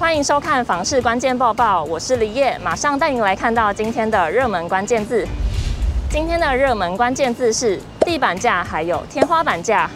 欢迎收看房市关键报报，我是李叶，马上带您来看到今天的热门关键字。今天的热门关键字是地板价，还有天花板价。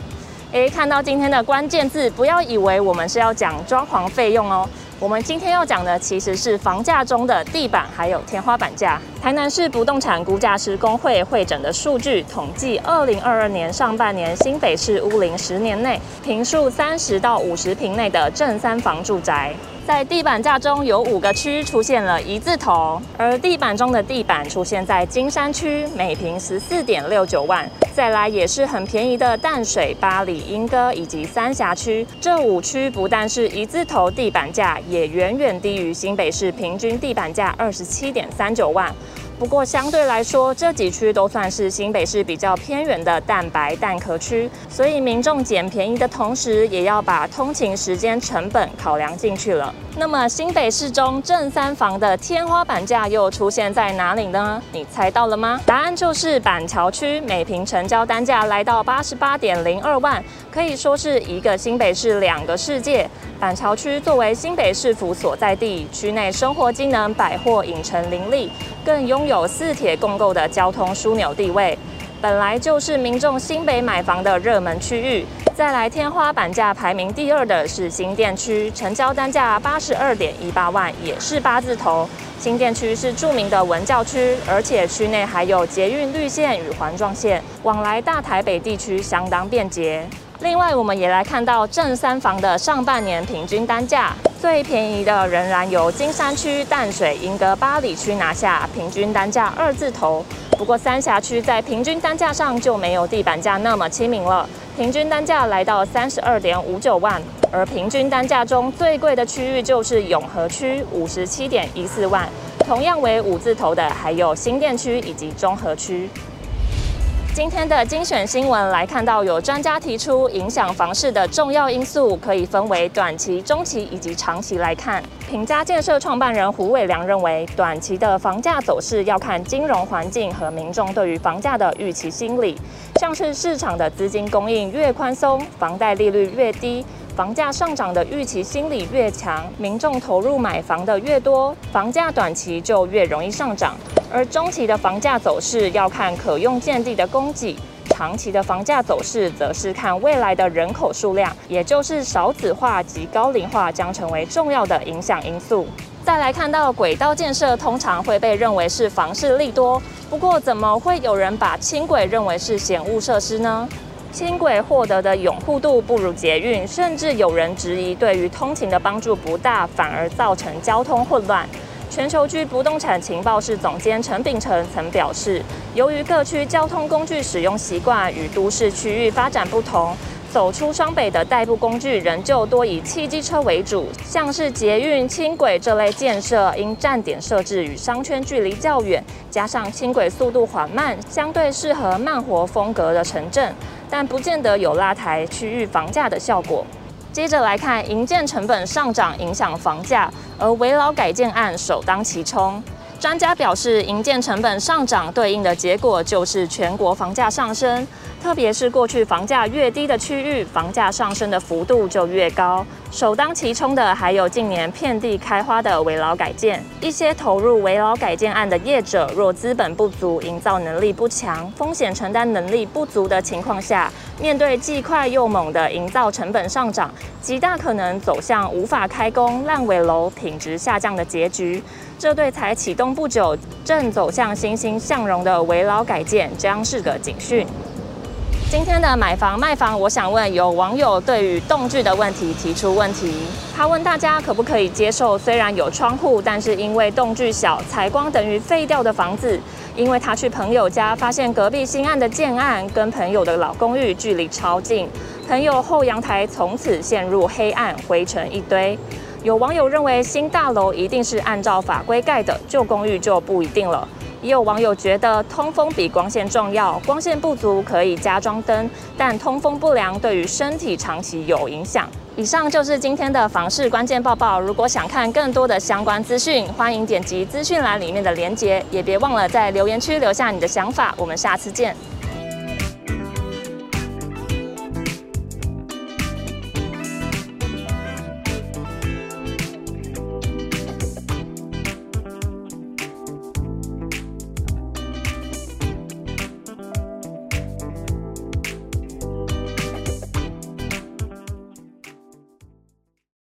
诶，看到今天的关键字，不要以为我们是要讲装潢费用哦。我们今天要讲的其实是房价中的地板还有天花板价。台南市不动产估价师工会会诊的数据统计，二零二二年上半年新北市屋龄十年内坪数三十到五十坪内的正三房住宅。在地板价中有五个区出现了一字头，而地板中的地板出现在金山区，每平十四点六九万。再来也是很便宜的淡水、巴黎、莺歌以及三峡区，这五区不但是一字头地板价，也远远低于新北市平均地板价二十七点三九万。不过相对来说，这几区都算是新北市比较偏远的蛋白蛋壳区，所以民众捡便宜的同时，也要把通勤时间成本考量进去了。那么新北市中正三房的天花板价又出现在哪里呢？你猜到了吗？答案就是板桥区，每平成交单价来到八十八点零二万，可以说是一个新北市两个世界。板桥区作为新北市府所在地，区内生活机能、百货、影城林立，更拥有四铁共构的交通枢纽地位，本来就是民众新北买房的热门区域。再来，天花板价排名第二的是新店区，成交单价八十二点一八万，也是八字头。新店区是著名的文教区，而且区内还有捷运绿线与环状线，往来大台北地区相当便捷。另外，我们也来看到正三房的上半年平均单价，最便宜的仍然由金山区、淡水、莺歌、八里区拿下，平均单价二字头。不过三峡区在平均单价上就没有地板价那么亲民了，平均单价来到三十二点五九万，而平均单价中最贵的区域就是永和区，五十七点一四万。同样为五字头的还有新店区以及中和区。今天的精选新闻来看到，有专家提出，影响房市的重要因素可以分为短期、中期以及长期来看。品佳建设创办人胡伟良认为，短期的房价走势要看金融环境和民众对于房价的预期心理，像是市场的资金供应越宽松，房贷利率越低，房价上涨的预期心理越强，民众投入买房的越多，房价短期就越容易上涨。而中期的房价走势要看可用建地的供给，长期的房价走势则是看未来的人口数量，也就是少子化及高龄化将成为重要的影响因素。再来看到轨道建设，通常会被认为是房市利多，不过怎么会有人把轻轨认为是险恶设施呢？轻轨获得的拥护度不如捷运，甚至有人质疑对于通勤的帮助不大，反而造成交通混乱。全球居不动产情报室总监陈秉成曾表示，由于各区交通工具使用习惯与都市区域发展不同，走出双北的代步工具仍旧多以汽机车为主，像是捷运、轻轨这类建设，因站点设置与商圈距离较远，加上轻轨速度缓慢，相对适合慢活风格的城镇，但不见得有拉抬区域房价的效果。接着来看，营建成本上涨影响房价，而危老改建案首当其冲。专家表示，营建成本上涨对应的结果就是全国房价上升。特别是过去房价越低的区域，房价上升的幅度就越高。首当其冲的还有近年遍地开花的危老改建。一些投入危老改建案的业者，若资本不足、营造能力不强、风险承担能力不足的情况下，面对既快又猛的营造成本上涨，极大可能走向无法开工、烂尾楼、品质下降的结局。这对才启动不久、正走向欣欣向荣的危老改建将是个警讯。今天的买房卖房，我想问有网友对于栋距的问题提出问题。他问大家可不可以接受虽然有窗户，但是因为栋距小，采光等于废掉的房子？因为他去朋友家发现隔壁新案的建案跟朋友的老公寓距离超近，朋友后阳台从此陷入黑暗，灰尘一堆。有网友认为新大楼一定是按照法规盖的，旧公寓就不一定了。也有网友觉得通风比光线重要，光线不足可以加装灯，但通风不良对于身体长期有影响。以上就是今天的房市关键报报。如果想看更多的相关资讯，欢迎点击资讯栏里面的链接，也别忘了在留言区留下你的想法。我们下次见。